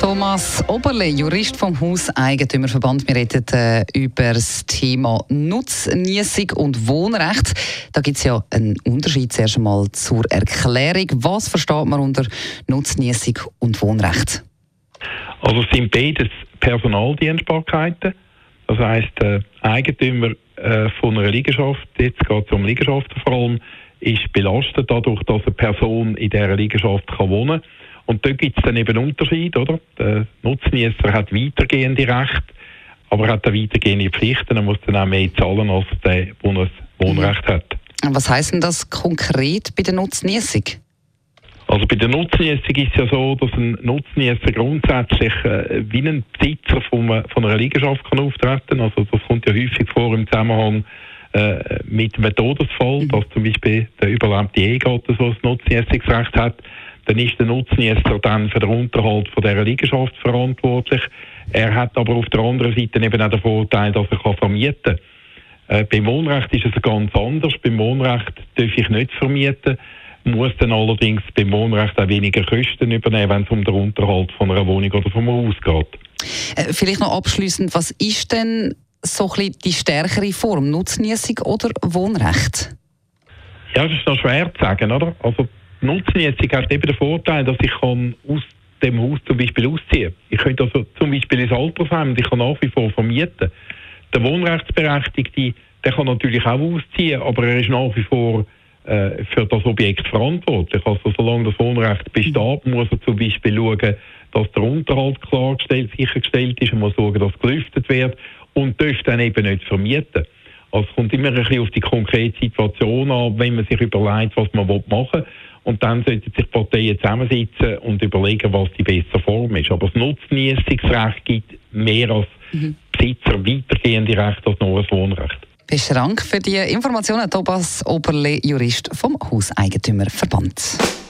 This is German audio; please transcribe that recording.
Thomas Oberle, Jurist vom Hauseigentümerverband. Wir reden äh, über das Thema Nutzniessung und Wohnrecht. Da gibt es ja einen Unterschied zuerst einmal zur Erklärung. Was versteht man unter Nutzniessung und Wohnrecht? Also es sind beides Personaldienstbarkeiten. Das heisst, der Eigentümer äh, von einer Liegenschaft, jetzt geht es um Liegenschaften vor allem, ist belastet dadurch, dass eine Person in dieser Liegenschaft kann wohnen kann und dort gibt es dann eben Unterschied, oder? Der Nutznießer hat weitergehende Rechte, aber er hat auch weitergehende Pflichten. Er muss dann auch mehr zahlen, als der, der ein Wohnrecht hat. Was heisst denn das konkret bei der Nutznießung? Also bei der Nutznießung ist es ja so, dass ein Nutznießer grundsätzlich äh, wie ein Besitzer von, von einer Liegenschaft kann auftreten. Also das kommt ja häufig vor im Zusammenhang äh, mit einem Todesfall, mhm. dass zum Beispiel der überlebte Ehegatte so ein Nutznießungsrecht hat dann ist der Nutznießer dann für den Unterhalt von dieser Liegenschaft verantwortlich. Er hat aber auf der anderen Seite eben auch den Vorteil, dass er kann vermieten kann. Äh, beim Wohnrecht ist es ganz anders. Beim Wohnrecht darf ich nicht vermieten, muss dann allerdings beim Wohnrecht auch weniger Kosten übernehmen, wenn es um den Unterhalt von einer Wohnung oder vom Haus geht. Äh, vielleicht noch abschließend, was ist denn so ein bisschen die stärkere Form, Nutznießung oder Wohnrecht? Ja, das ist noch schwer zu sagen, oder? Also Nutzen jetzt hat eben den Vorteil, dass ich kann aus dem Haus zum Beispiel ausziehen Ich könnte also zum Beispiel ins Altersheim ich kann nach wie vor vermieten. Der Wohnrechtsberechtigte, der kann natürlich auch ausziehen, aber er ist nach wie vor äh, für das Objekt verantwortlich. Also solange das Wohnrecht besteht, muss er zum Beispiel schauen, dass der Unterhalt klargestellt, sichergestellt ist, er muss schauen, dass gelüftet wird und darf dann eben nicht vermieten. Also es kommt immer ein bisschen auf die konkrete Situation an, wenn man sich überlegt, was man machen will. Und dann sollten sich Parteien zusammensitzen und überlegen, was die bessere Form ist. Aber das Nutznießungsrecht gibt mehr als mhm. Besitzer weitergehende Rechte als nur ein Wohnrecht. Besten Dank für die Informationen, Thomas Oberle, Jurist vom Hauseigentümerverband.